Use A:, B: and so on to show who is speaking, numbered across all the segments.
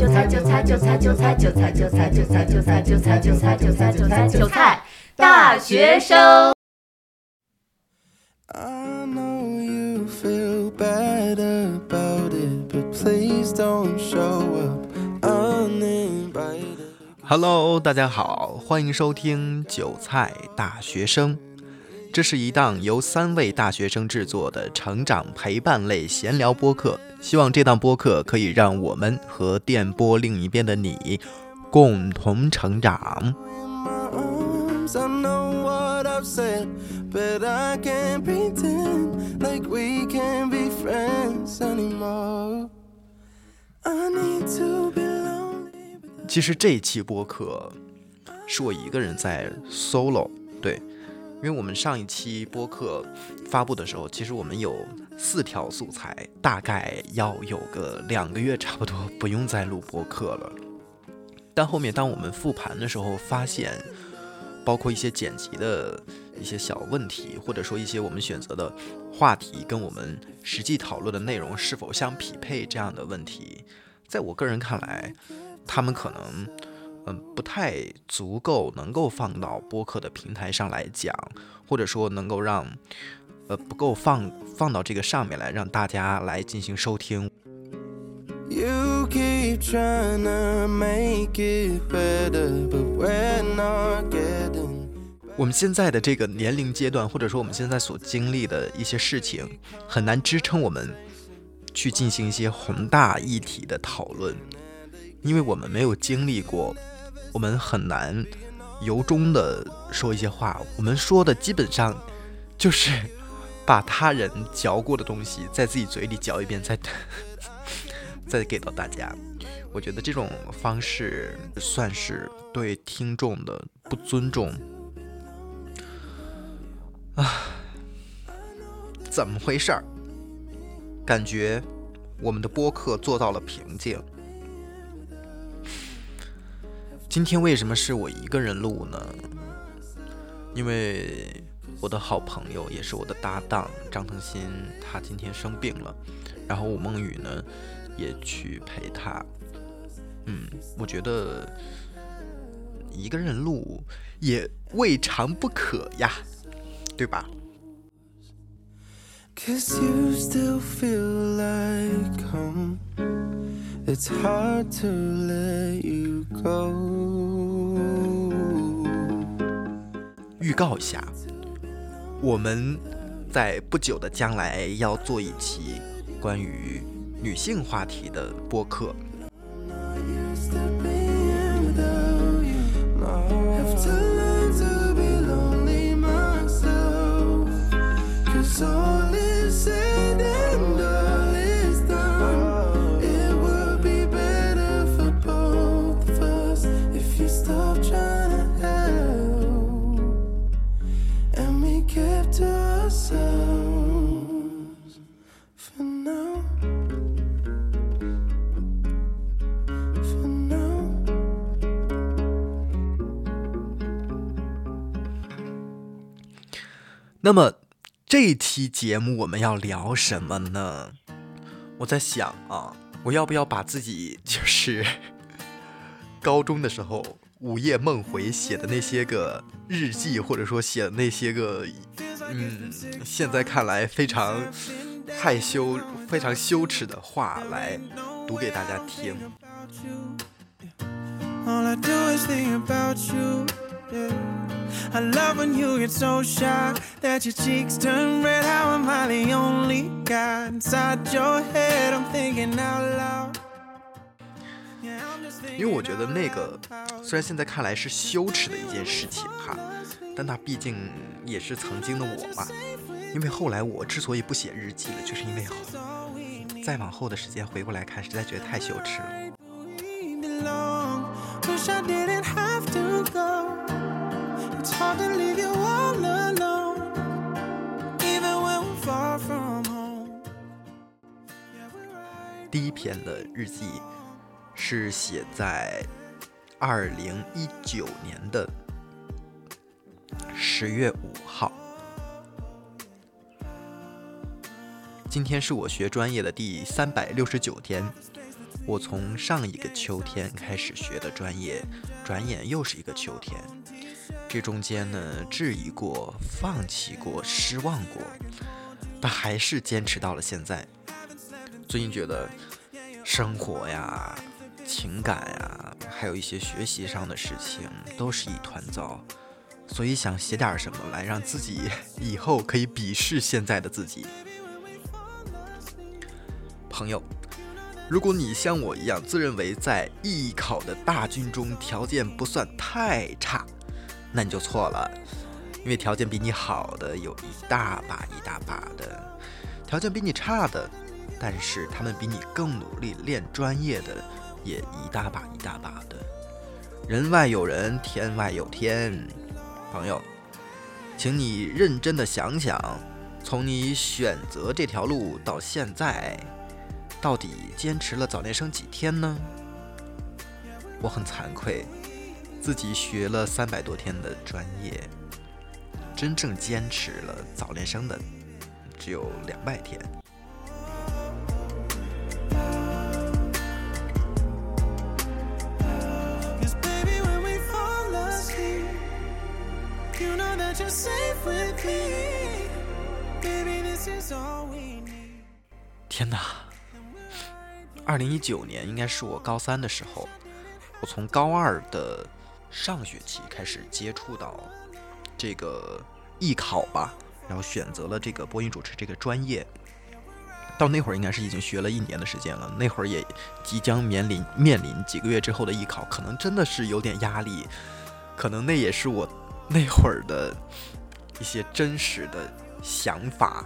A: 韭菜韭菜韭菜韭菜韭菜韭菜韭菜韭菜韭菜韭菜韭菜韭菜韭菜大学生。
B: I know you feel bad about it, but please don't show up uninvited.
C: Hello，大家好，欢迎收听《韭菜大学生》，这是一档由三位大学生制作的成长陪伴类闲聊播客。希望这档播客可以让我们和电波另一边的你共同成长。其实这一期播客是我一个人在 solo，对，因为我们上一期播客发布的时候，其实我们有四条素材，大概要有个两个月差不多不用再录播客了。但后面当我们复盘的时候，发现包括一些剪辑的一些小问题，或者说一些我们选择的话题跟我们实际讨论的内容是否相匹配这样的问题，在我个人看来，他们可能嗯不太足够能够放到播客的平台上来讲，或者说能够让呃不够放放到这个上面来让大家来进行收听。
B: You keep trying to make it better, but we're not getting.
C: 我们现在的这个年龄阶段，或者说我们现在所经历的一些事情，很难支撑我们去进行一些宏大议题的讨论，因为我们没有经历过，我们很难由衷的说一些话。我们说的基本上就是把他人嚼过的东西在自己嘴里嚼一遍，再 再给到大家。我觉得这种方式算是对听众的不尊重。怎么回事儿？感觉我们的播客做到了瓶颈。今天为什么是我一个人录呢？因为我的好朋友也是我的搭档张腾新，他今天生病了，然后吴梦雨呢也去陪他。嗯，我觉得一个人录也未尝不可呀，对吧
B: ？Cause you still feel like home. It's hard to let you go.
C: 预告一下，我们在不久的将来要做一期关于女性话题的播客。那么这期节目我们要聊什么呢？我在想啊，我要不要把自己就是 高中的时候午夜梦回写的那些个日记，或者说写的那些个，嗯，现在看来非常害羞、非常羞耻的话来读给大家听。
B: All I do is think about you. Yeah. I love when you get so shy that your cheeks turn red. How am I the only guy inside your head? I'm thinking out loud. Yeah, I'm just
C: 因
B: thinking
C: 为我觉得那个虽然现在看来是羞耻的一件事情哈，但那毕竟也是曾经的我嘛。因为后来我之所以不写日记了，就是因为后再往后的时间回过来看，实在觉得太羞耻了。第一篇的日记是写在二零一九年的十月五号。今天是我学专业的第三百六十九天，我从上一个秋天开始学的专业，转眼又是一个秋天。这中间呢，质疑过、放弃过、失望过，但还是坚持到了现在。最近觉得生活呀、情感呀，还有一些学习上的事情，都是一团糟，所以想写点什么来让自己 以后可以鄙视现在的自己。朋友，如果你像我一样自认为在艺考的大军中条件不算太差，那你就错了，因为条件比你好的有一大把一大把的，条件比你差的，但是他们比你更努力练专业的也一大把一大把的。人外有人，天外有天，朋友，请你认真的想想，从你选择这条路到现在，到底坚持了早恋生几天呢？我很惭愧。自己学了三百多天的专业，真正坚持了早恋生的只有两百天。天哪！二零一九年应该是我高三的时候，我从高二的上学期开始接触到这个艺考吧，然后选择了这个播音主持这个专业。到那会儿应该是已经学了一年的时间了，那会儿也即将面临面临几个月之后的艺考，可能真的是有点压力，可能那也是我那会儿的一些真实的想法。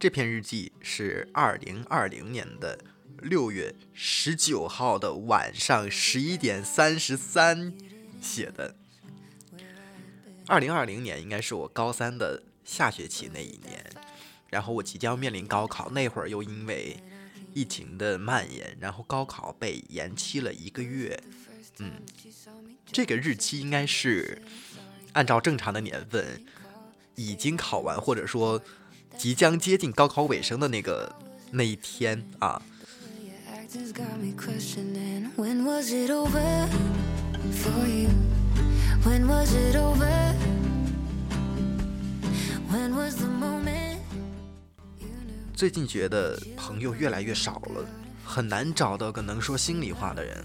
C: 这篇日记是二零二零年的六月十九号的晚上十一点三十三写的。二零二零年应该是我高三的下学期那一年，然后我即将面临高考，那会儿又因为疫情的蔓延，然后高考被延期了一个月。嗯，这个日期应该是按照正常的年份已经考完，或者说即将接近高考尾声的那个那一天啊。最近觉得朋友越来越少了，很难找到个能说心里话的人，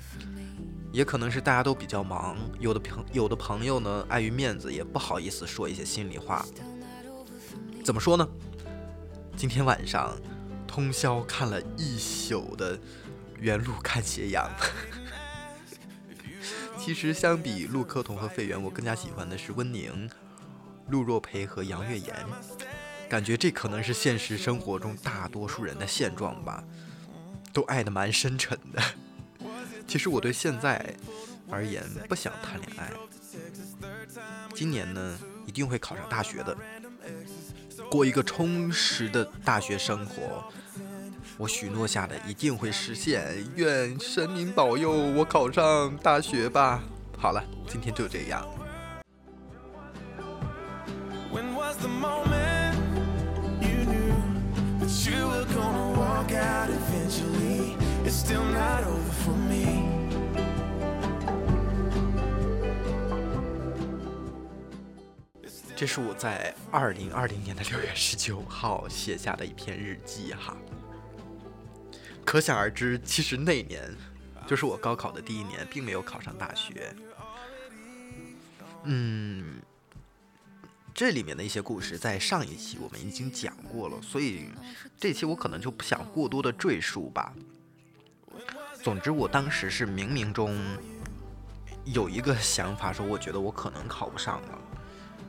C: 也可能是大家都比较忙，有的朋有的朋友呢，碍于面子，也不好意思说一些心里话。怎么说呢？今天晚上通宵看了一宿的《原路看斜阳》。其实相比陆柯彤和费源，我更加喜欢的是温宁、陆若培和杨月妍。感觉这可能是现实生活中大多数人的现状吧，都爱得蛮深沉的。其实我对现在而言不想谈恋爱，今年呢一定会考上大学的，过一个充实的大学生活。我许诺下的一定会实现，愿神明保佑我考上大学吧。好了，今天就这样。
B: When was the moment you knew that you were gonna walk out eventually? It's still not over for me.
C: 这是我在二零二零年的六月十九号写下的一篇日记哈。可想而知，其实那年就是我高考的第一年，并没有考上大学。嗯，这里面的一些故事在上一期我们已经讲过了，所以这期我可能就不想过多的赘述吧。总之，我当时是冥冥中有一个想法，说我觉得我可能考不上了。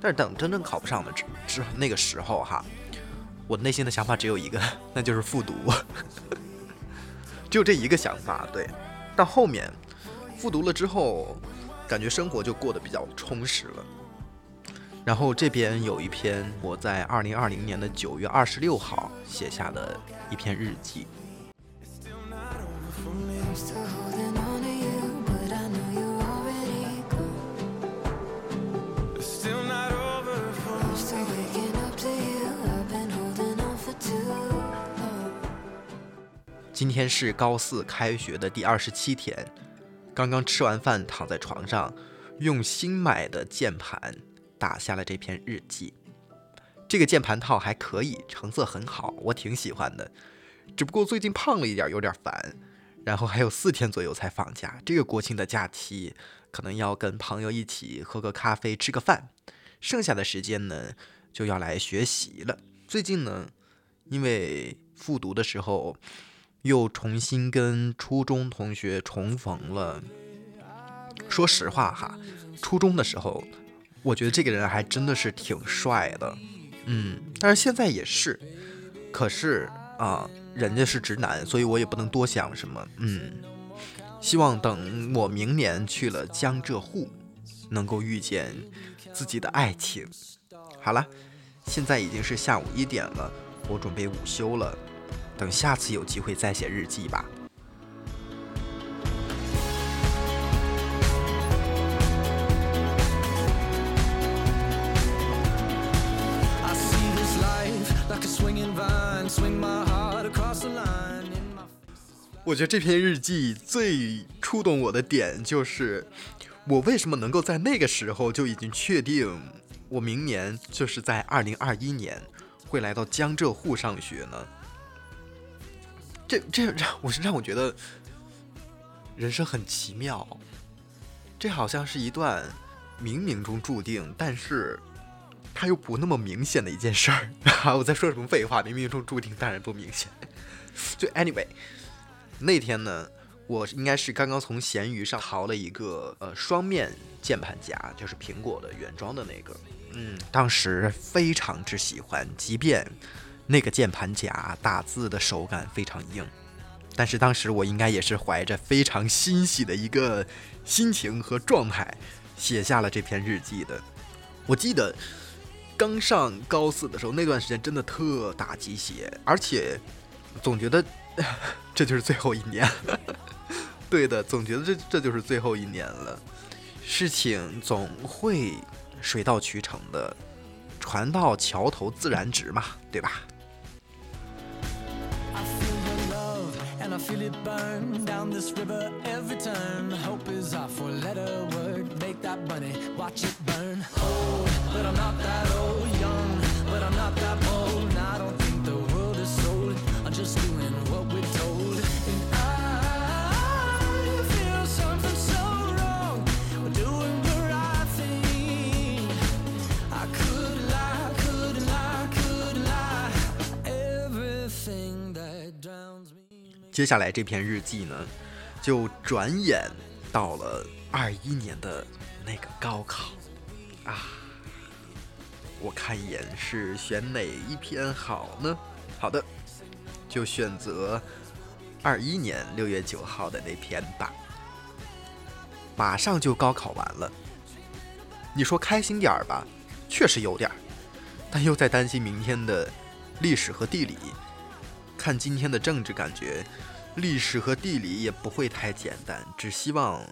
C: 但是等真正考不上的之之那个时候哈，我内心的想法只有一个，那就是复读，就这一个想法。对，到后面复读了之后，感觉生活就过得比较充实了。然后这边有一篇我在二零二零年的九月二十六号写下的一篇日记。今天是高四开学的第二十七天，刚刚吃完饭，躺在床上，用新买的键盘打下了这篇日记。这个键盘套还可以，成色很好，我挺喜欢的。只不过最近胖了一点，有点烦。然后还有四天左右才放假，这个国庆的假期可能要跟朋友一起喝个咖啡、吃个饭，剩下的时间呢就要来学习了。最近呢，因为复读的时候又重新跟初中同学重逢了。说实话哈，初中的时候，我觉得这个人还真的是挺帅的，嗯，但是现在也是。可是啊，人家是直男，所以我也不能多想什么，嗯。希望等我明年去了江浙沪，能够遇见自己的爱情。好了，现在已经是下午一点了，我准备午休了。等下次有机会再写日记吧。我觉得这篇日记最触动我的点就是，我为什么能够在那个时候就已经确定，我明年就是在二零二一年会来到江浙沪上学呢？这这让我是让我觉得人生很奇妙，这好像是一段冥冥中注定，但是它又不那么明显的一件事儿。我在说什么废话？冥冥中注定当然不明显。就 anyway。那天呢，我应该是刚刚从闲鱼上淘了一个呃双面键盘夹，就是苹果的原装的那个。嗯，当时非常之喜欢，即便那个键盘夹打字的手感非常硬，但是当时我应该也是怀着非常欣喜的一个心情和状态写下了这篇日记的。我记得刚上高四的时候，那段时间真的特打鸡血，而且总觉得。这就是最后一年，对的，总觉得这这就是最后一年了。事情总会水到渠成的，船到桥头自然直嘛，对吧？
B: I feel it burn down this river every turn. Hope is our four letter word. Make that money, watch it burn. Old, but I'm not that old. Young, but I'm not that bold.
C: 接下来这篇日记呢，就转眼到了二一年的那个高考啊。我看一眼是选哪一篇好呢？好的，就选择二一年六月九号的那篇吧。马上就高考完了，你说开心点儿吧，确实有点儿，但又在担心明天的历史和地理。看今天的政治，感觉历史和地理也不会太简单，只希望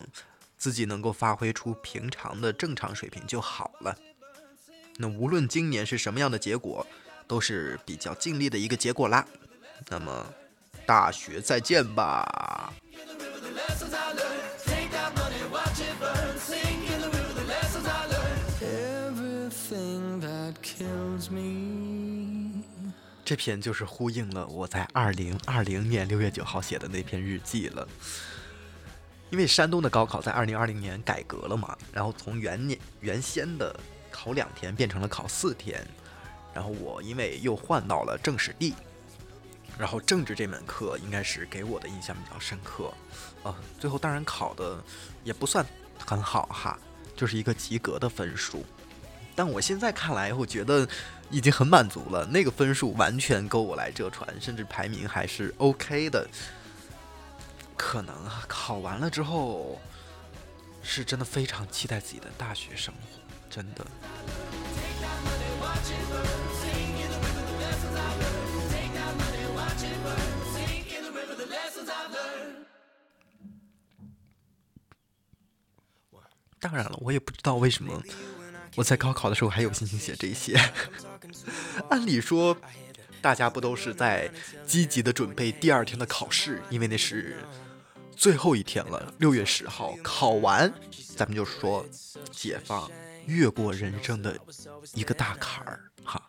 C: 自己能够发挥出平常的正常水平就好了。那无论今年是什么样的结果，都是比较尽力的一个结果啦。那么，大学再见吧。
B: Kills me.
C: 这篇就是呼应了我在二零二零年六月九号写的那篇日记了。因为山东的高考在二零二零年改革了嘛，然后从原年原先的考两天变成了考四天，然后我因为又换到了政史地，然后政治这门课应该是给我的印象比较深刻，啊，最后当然考的也不算很好哈，就是一个及格的分数。但我现在看来，我觉得已经很满足了，那个分数完全够我来浙传，甚至排名还是 OK 的。可能啊，考完了之后，是真的非常期待自己的大学生活，真的。当然了，我也不知道为什么我在高考的时候还有心情写这些。按理说，大家不都是在积极的准备第二天的考试，因为那是最后一天了，六月十号考完，咱们就说解放，越过人生的一个大坎儿哈。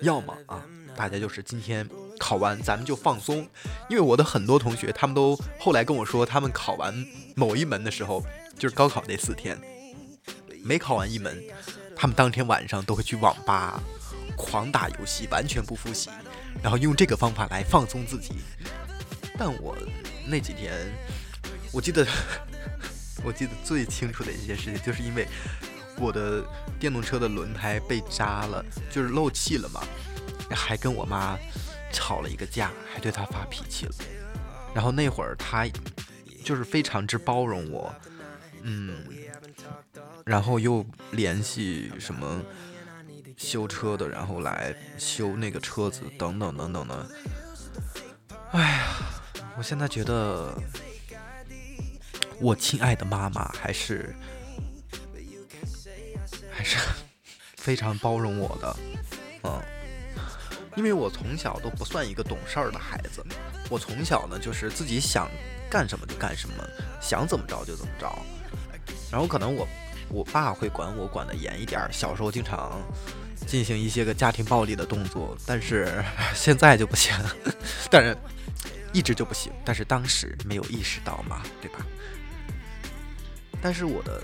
C: 要么啊，大家就是今天考完，咱们就放松，因为我的很多同学，他们都后来跟我说，他们考完某一门的时候，就是高考那四天，每考完一门，他们当天晚上都会去网吧狂打游戏，完全不复习，然后用这个方法来放松自己。但我那几天，我记得，我记得最清楚的一件事情，就是因为我的电动车的轮胎被扎了，就是漏气了嘛，还跟我妈吵了一个架，还对她发脾气了。然后那会儿她就是非常之包容我，嗯，然后又联系什么修车的，然后来修那个车子，等等等等的。哎呀，我现在觉得我亲爱的妈妈还是还是 非常包容我的，嗯，因为我从小都不算一个懂事儿的孩子，我从小呢就是自己想干什么就干什么，想怎么着就怎么着，然后可能我我爸会管我管得严一点儿，小时候经常进行一些个家庭暴力的动作，但是 现在就不行，当然一直就不行，但是当时没有意识到嘛，对吧？但是我的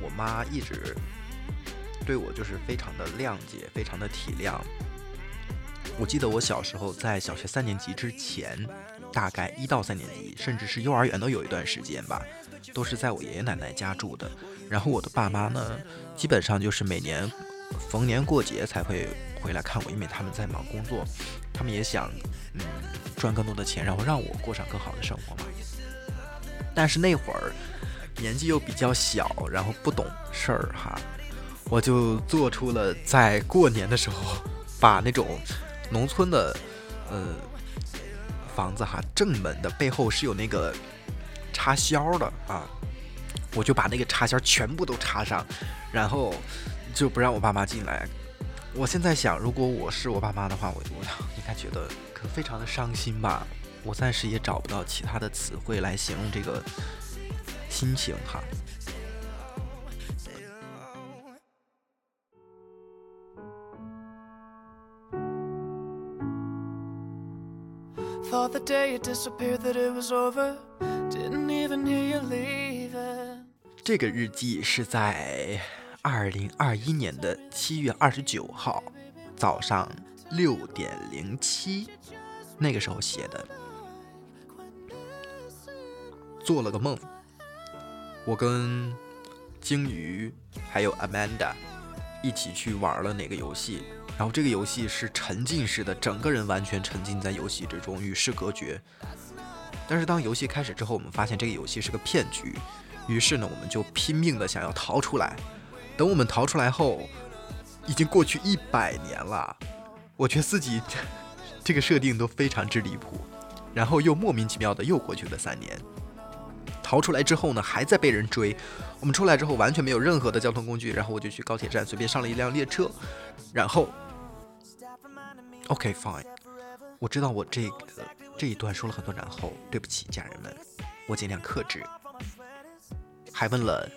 C: 我妈一直对我就是非常的谅解，非常的体谅。我记得我小时候在小学三年级之前，大概一到三年级，甚至是幼儿园都有一段时间吧，都是在我爷爷奶奶家住的。然后我的爸妈呢，基本上就是每年逢年过节才会回来看我，因为他们在忙工作，他们也想嗯赚更多的钱，然后让我过上更好的生活嘛。但是那会儿年纪又比较小，然后不懂事儿哈，我就做出了在过年的时候把那种农村的呃房子哈正门的背后是有那个插销的啊，我就把那个插销全部都插上，然后就不让我爸妈进来。我现在想，如果我是我爸妈的话，我我应该觉得可能非常的伤心吧。我暂时也找不到其他的词汇来形容这个心情哈。
B: Thought the day it disappeared that it was over. Didn't even hear you leaving.
C: 这个日记是在二零二一年的七月二十九号早上六点零七那个时候写的。做了个梦，我跟鲸鱼还有 Amanda 一起去玩了哪个游戏，然后这个游戏是沉浸式的，整个人完全沉浸在游戏之中，与世隔绝。但是当游戏开始之后，我们发现这个游戏是个骗局，于是呢，我们就拼命的想要逃出来。等我们逃出来后，已经过去一百年了。我觉得自己这个设定都非常之离谱，然后又莫名其妙的又过去了三年。逃出来之后呢，还在被人追。我们出来之后完全没有任何的交通工具，然后我就去高铁站随便上了一辆列车，然后，OK fine，我知道我这个这一段说了很多然后，对不起家人们，我尽量克制。还问了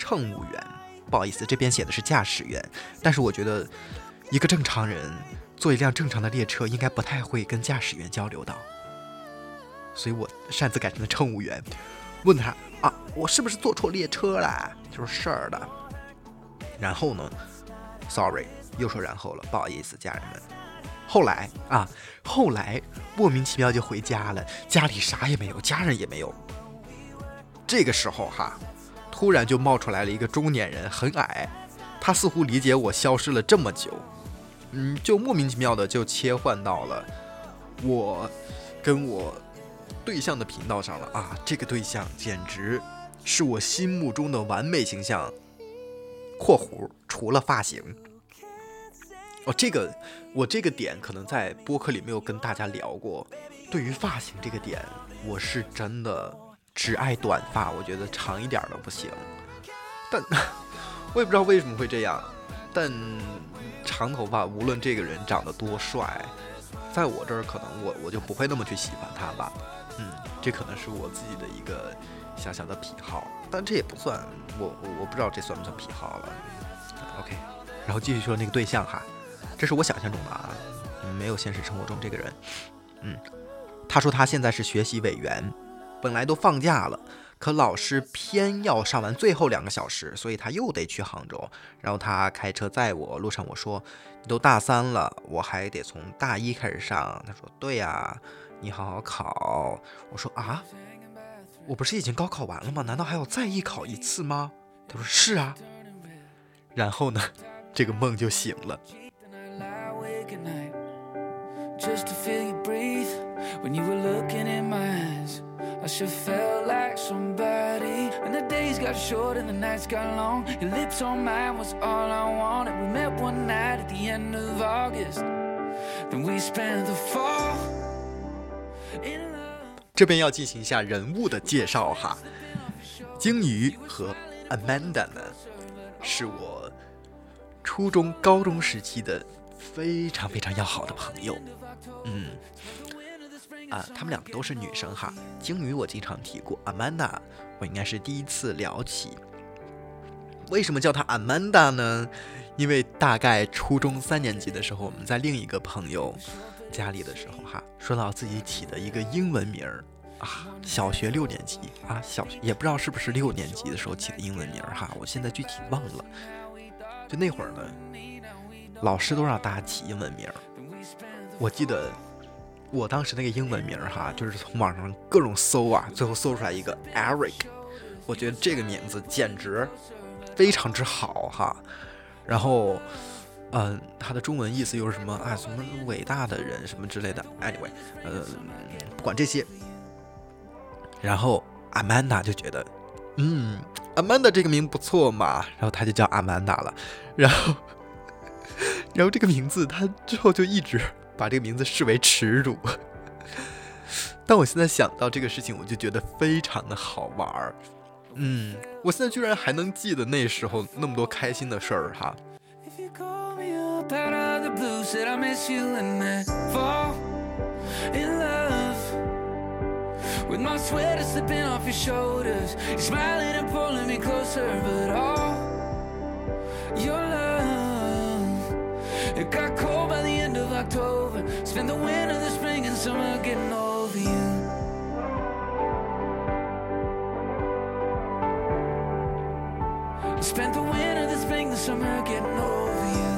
C: 乘务员，不好意思，这边写的是驾驶员，但是我觉得一个正常人坐一辆正常的列车，应该不太会跟驾驶员交流到。所以我擅自改成了乘务员，问他啊，我是不是坐错列车了？就是的。然后呢，sorry，又说然后了，不好意思，家人们。后来啊，后来莫名其妙就回家了，家里啥也没有，家人也没有。这个时候哈，突然就冒出来了一个中年人，很矮，他似乎理解我消失了这么久，嗯，就莫名其妙的就切换到了我跟我对象的频道上了啊！这个对象简直是我心目中的完美形象（括弧除了发型。哦，这个我这个点可能在播客里没有跟大家聊过。对于发型这个点，我是真的只爱短发，我觉得长一点儿的不行。但 我也不知道为什么会这样，但长头发无论这个人长得多帅，在我这儿可能我我就不会那么去喜欢他吧。嗯，这可能是我自己的一个小小的癖好，但这也不算，我我不知道这算不算癖好了。OK，然后继续说那个对象哈，这是我想象中的啊，没有现实生活中这个人。嗯，他说他现在是学习委员，本来都放假了，可老师偏要上完最后两个小时，所以他又得去杭州。然后他开车载我，路上我说你都大三了，我还得从大一开始上。他说对呀，你好好考。我说啊，我不是已经高考完了吗？难道还要再艺考一次吗？他说是啊。然后呢，这个梦就醒了。
D: I should feel like somebody. And the days got short and the nights got long. Your lips on mine was all I wanted. We met one night at the end of August. Then we spent the fall in love.
C: 这边要进行一下人物的介绍哈。鲸鱼和 Amanda 呢，是我初中、高中时期的非常非常要好的朋友。嗯，啊，她们两个都是女生哈。鲸鱼我经常提过，Amanda 我应该是第一次聊起。为什么叫她 Amanda 呢？因为大概初中三年级的时候，我们在另一个朋友家里的时候哈，说到自己起的一个英文名儿啊，小学六年级啊，小学也不知道是不是六年级的时候起的英文名儿哈，我现在具体忘了。就那会儿呢，老师都让大家起英文名儿。我记得我当时那个英文名儿哈，就是从网上各种搜啊，最后搜出来一个 Eric，我觉得这个名字简直非常之好哈。然后，嗯、它的中文意思又是什么啊？什么伟大的人什么之类的。Anyway，呃，不管这些。然后 Amanda 就觉得，嗯，Amanda 这个名不错嘛，然后他就叫 Amanda 了。然后，然后这个名字他之后就一直把这个名字视为耻辱。但我现在想到这个事情，我就觉得非常的好玩儿。嗯，我现在居然还能记得那时候那么多开心的事儿哈。
D: If you call me up out of the blue, said I miss you and then fall in love with my sweater slipping off your shoulders. You're smiling and pulling me closer, but all your love it got cold spent the winter, the spring, and summer getting over you. Spent the winter, the spring, the summer getting over you.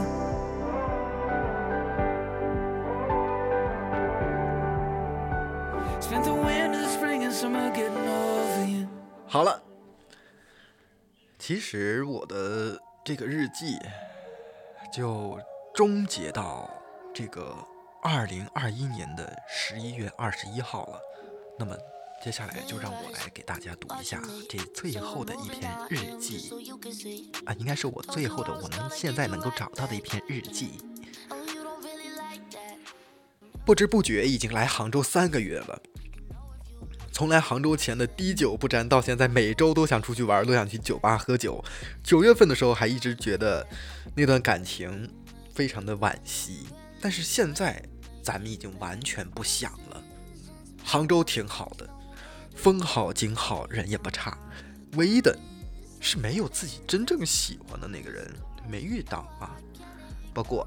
D: Spent the winter, the spring, and summer getting over you.
C: 好了，其实我的这个日记就终结到这个二零二一年的十一月二十一号了。那么接下来就让我来给大家读一下这最后的一篇日记啊，应该是我最后的我能现在能够找到的一篇日记。不知不觉已经来杭州三个月了。从来杭州前的滴酒不沾，到现在每周都想出去玩，都想去酒吧喝酒。九月份的时候还一直觉得那段感情非常的惋惜，但是现在咱们已经完全不想了。杭州挺好的，风好景好，人也不差，唯一的是没有自己真正喜欢的那个人，没遇到啊。不过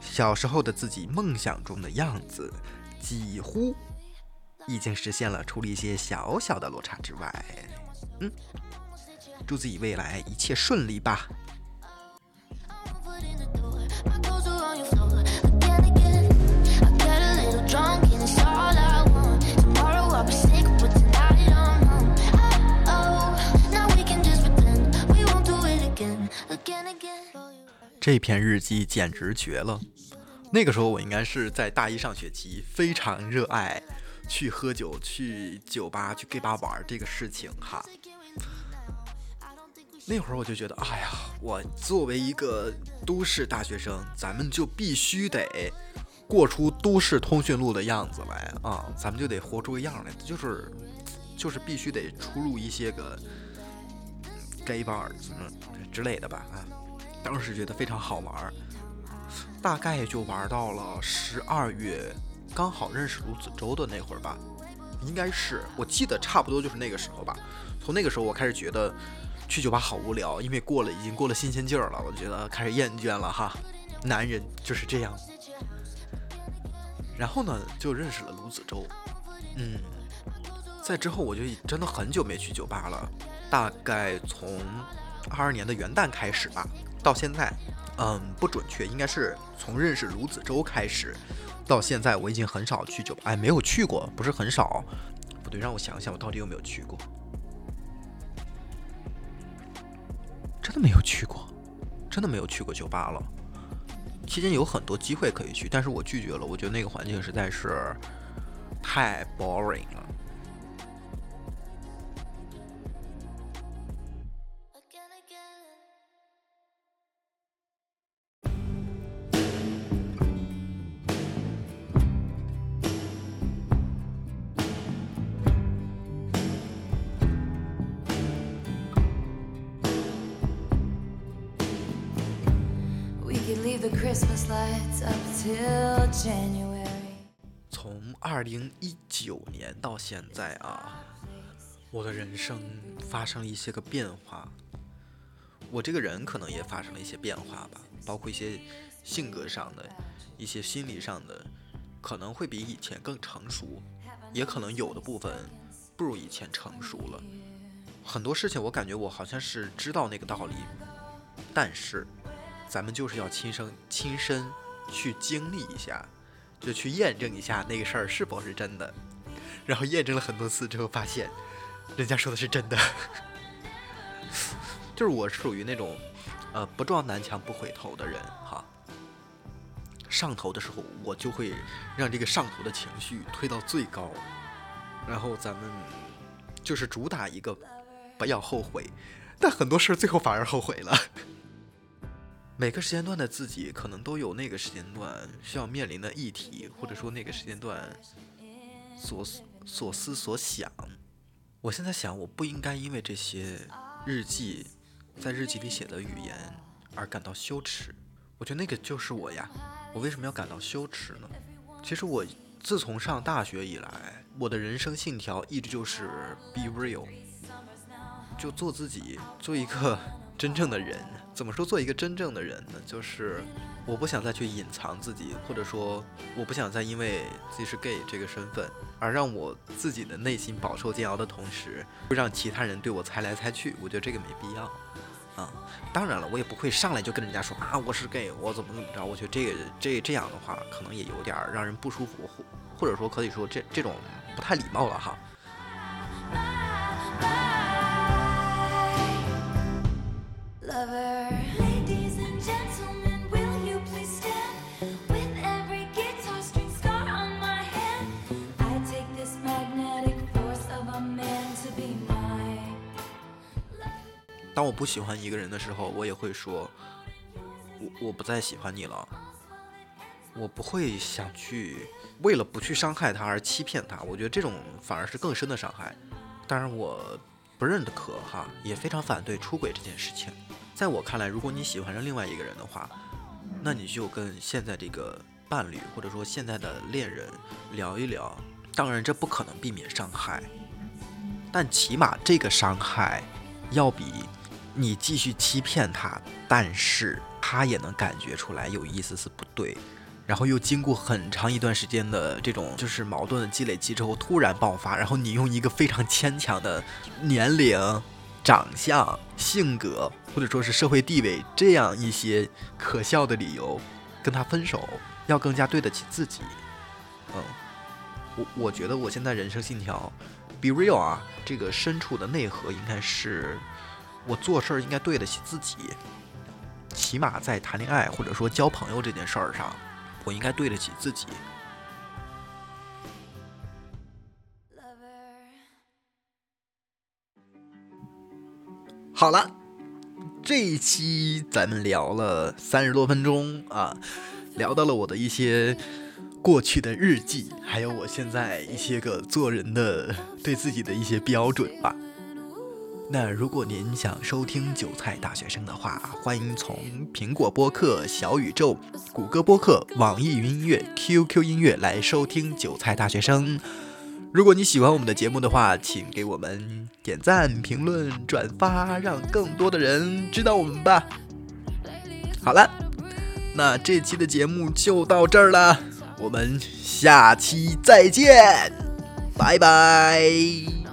C: 小时候的自己梦想中的样子，几乎已经实现了，除了一些小小的落差之外，嗯，祝自己未来一切顺利吧。这篇日记简直绝了。那个时候我应该是在大一上学期，非常热爱去喝酒、去酒吧、去 gay 吧玩这个事情哈。那会儿我就觉得，哎呀，我作为一个都市大学生，咱们就必须得过出都市通讯录的样子来啊，咱们就得活出个样来，就是就是必须得出入一些个 gay bar 嗯之类的吧啊，当时觉得非常好玩儿，大概就玩到了十二月，刚好认识卢子洲的那会儿吧，应该是我记得差不多就是那个时候吧。从那个时候我开始觉得去酒吧好无聊，因为过了已经过了新鲜劲儿了，我觉得开始厌倦了哈。男人就是这样。然后呢，就认识了卢子洲，嗯，在之后我就真的很久没去酒吧了，大概从二二年的元旦开始吧，到现在，嗯，不准确，应该是从认识卢子洲开始，到现在我已经很少去酒吧，哎，没有去过，不是很少，不对，让我想想，我到底有没有去过？真的没有去过，真的没有去过酒吧了。期间有很多机会可以去，但是我拒绝了。我觉得那个环境实在是太 boring 了。现在啊，我的人生发生了一些个变化，我这个人可能也发生了一些变化吧，包括一些性格上的、一些心理上的，可能会比以前更成熟，也可能有的部分不如以前成熟了。很多事情我感觉我好像是知道那个道理，但是咱们就是要亲身亲身去经历一下。就去验证一下那个事儿是否是真的，然后验证了很多次之后，发现人家说的是真的。就是我属于那种，呃，不撞南墙不回头的人哈。上头的时候，我就会让这个上头的情绪推到最高，然后咱们就是主打一个不要后悔，但很多事儿最后反而后悔了。每个时间段的自己可能都有那个时间段需要面临的议题，或者说那个时间段所所思所想。我现在想，我不应该因为这些日记在日记里写的语言而感到羞耻。我觉得那个就是我呀，我为什么要感到羞耻呢？其实我自从上大学以来，我的人生信条一直就是 be real，就做自己，做一个真正的人。怎么说做一个真正的人呢？就是我不想再去隐藏自己，或者说我不想再因为自己是 gay 这个身份而让我自己的内心饱受煎熬的同时，会让其他人对我猜来猜去。我觉得这个没必要。啊，当然了，我也不会上来就跟人家说啊我是 gay，我怎么怎么着。我觉得这个这这样的话，可能也有点让人不舒服，或或者说可以说这这种不太礼貌了哈。当我不喜欢一个人的时候，我也会说，我我不再喜欢你了。我不会想去为了不去伤害他而欺骗他，我觉得这种反而是更深的伤害。当然，我不认可哈，也非常反对出轨这件事情。在我看来，如果你喜欢上另外一个人的话，那你就跟现在这个伴侣或者说现在的恋人聊一聊。当然，这不可能避免伤害，但起码这个伤害要比你继续欺骗他，但是他也能感觉出来有一丝丝不对，然后又经过很长一段时间的这种就是矛盾的积累期之后突然爆发，然后你用一个非常牵强的年龄、长相、性格或者说是社会地位这样一些可笑的理由跟他分手，要更加对得起自己。嗯，我我觉得我现在人生信条，be real 啊，这个深处的内核应该是。我做事儿应该对得起自己，起码在谈恋爱或者说交朋友这件事儿上，我应该对得起自己。好了，这一期咱们聊了三十多分钟啊，聊到了我的一些过去的日记，还有我现在一些个做人的对自己的一些标准吧。那如果您想收听韭菜大学生的话，欢迎从苹果播客、小宇宙、谷歌播客、网易云音乐、QQ 音乐来收听韭菜大学生。如果你喜欢我们的节目的话，请给我们点赞、评论、转发，让更多的人知道我们吧。好了，那这期的节目就到这儿了，我们下期再见，拜拜。